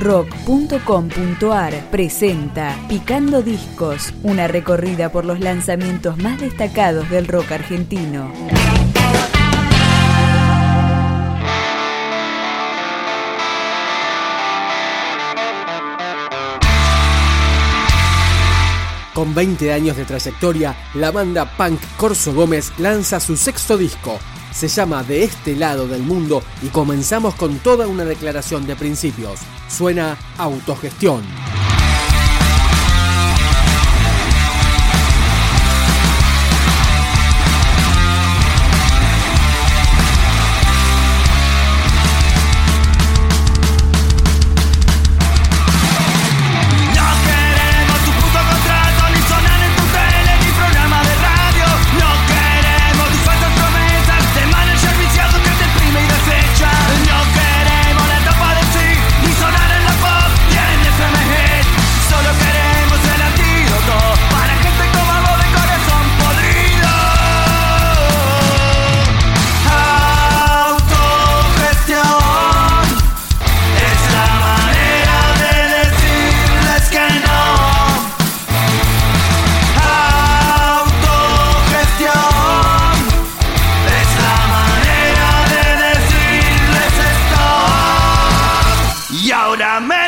rock.com.ar presenta Picando Discos, una recorrida por los lanzamientos más destacados del rock argentino. Con 20 años de trayectoria, la banda punk Corso Gómez lanza su sexto disco. Se llama De este lado del mundo y comenzamos con toda una declaración de principios. Suena autogestión. out.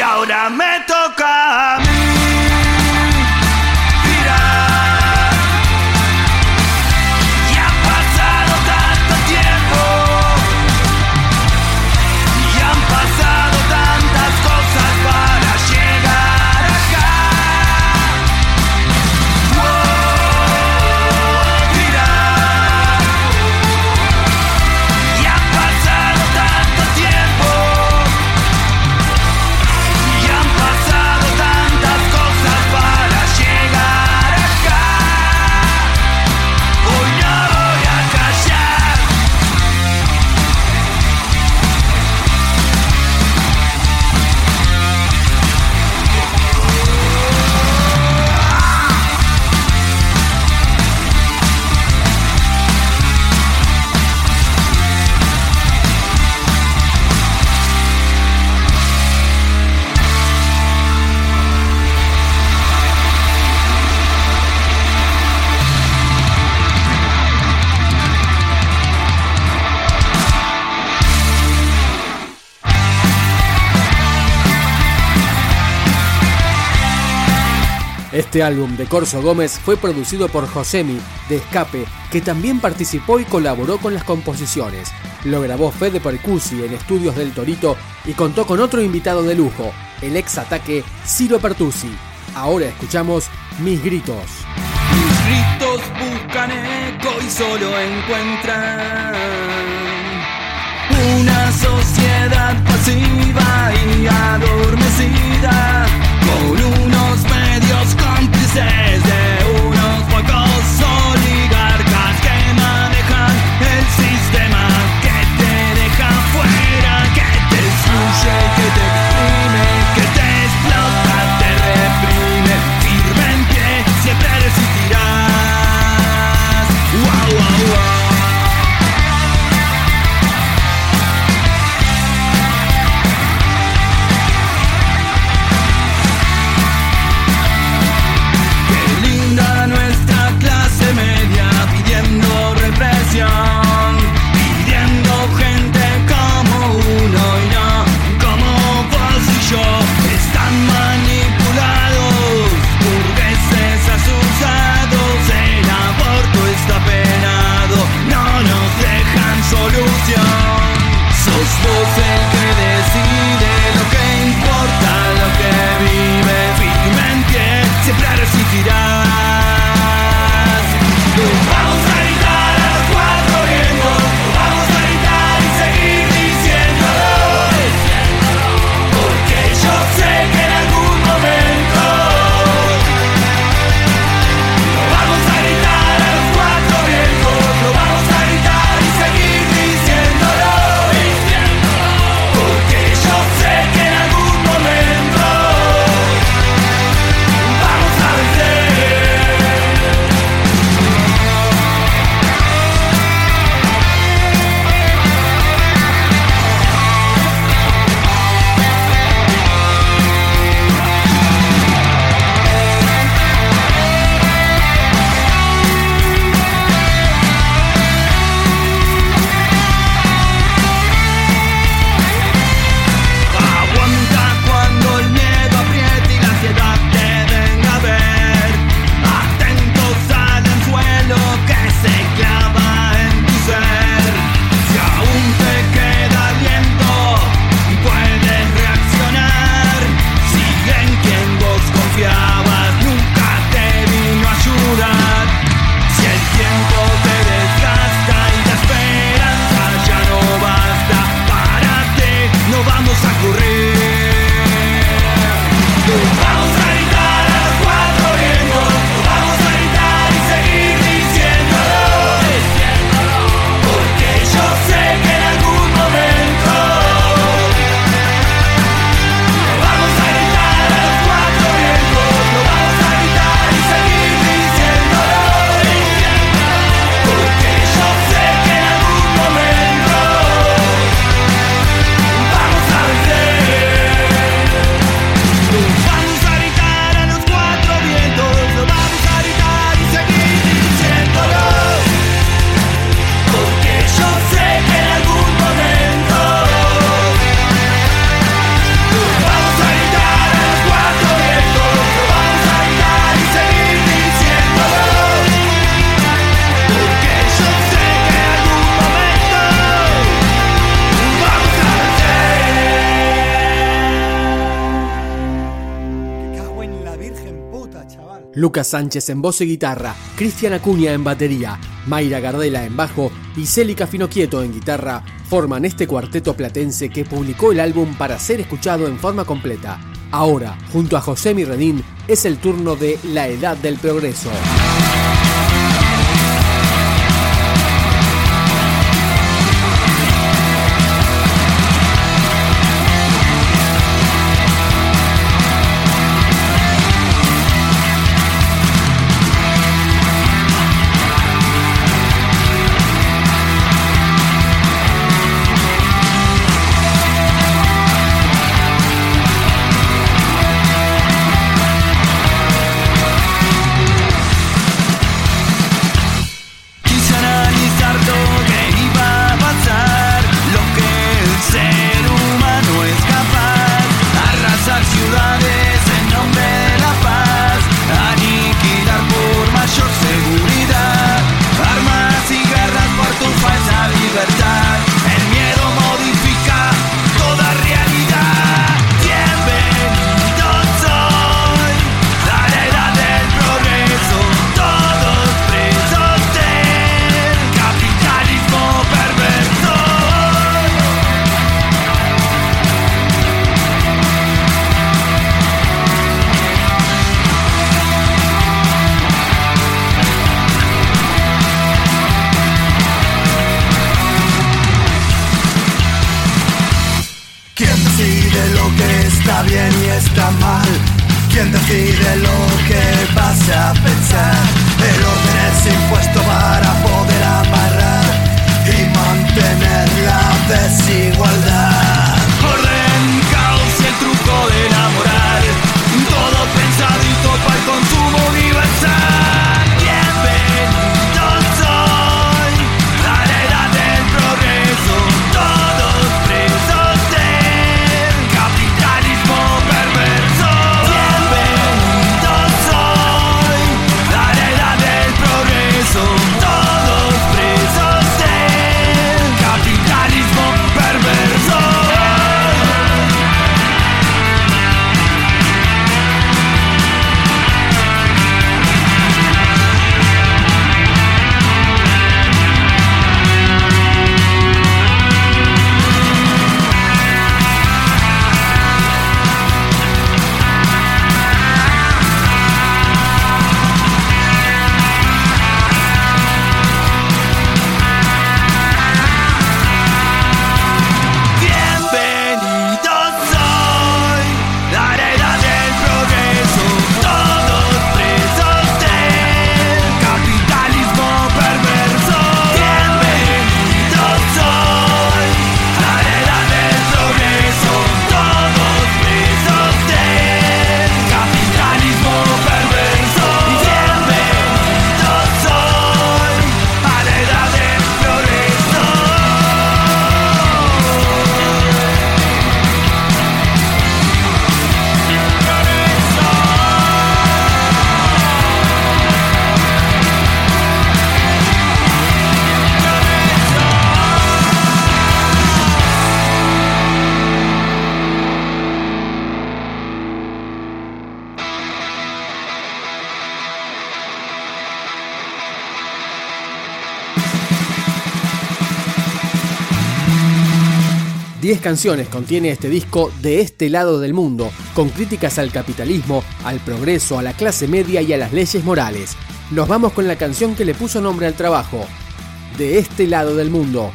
Y ahora me toca Este álbum de Corso Gómez fue producido por Josemi de Escape, que también participó y colaboró con las composiciones. Lo grabó Fede Percusi en Estudios del Torito y contó con otro invitado de lujo, el ex ataque Ciro Pertusi. Ahora escuchamos Mis Gritos. Mis gritos buscan eco y solo encuentran una sociedad pasiva y adormecida con unos says Lucas Sánchez en voz y guitarra, Cristian Acuña en batería, Mayra Gardela en bajo y Célica Finoquieto en guitarra forman este cuarteto platense que publicó el álbum para ser escuchado en forma completa. Ahora, junto a José Mirredín, es el turno de La Edad del Progreso. ¿Quién decide lo que vas a pensar? El orden es impuesto para poder amarrar y mantener la desigualdad. 10 canciones contiene este disco de este lado del mundo, con críticas al capitalismo, al progreso, a la clase media y a las leyes morales. Nos vamos con la canción que le puso nombre al trabajo, de este lado del mundo,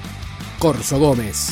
Corso Gómez.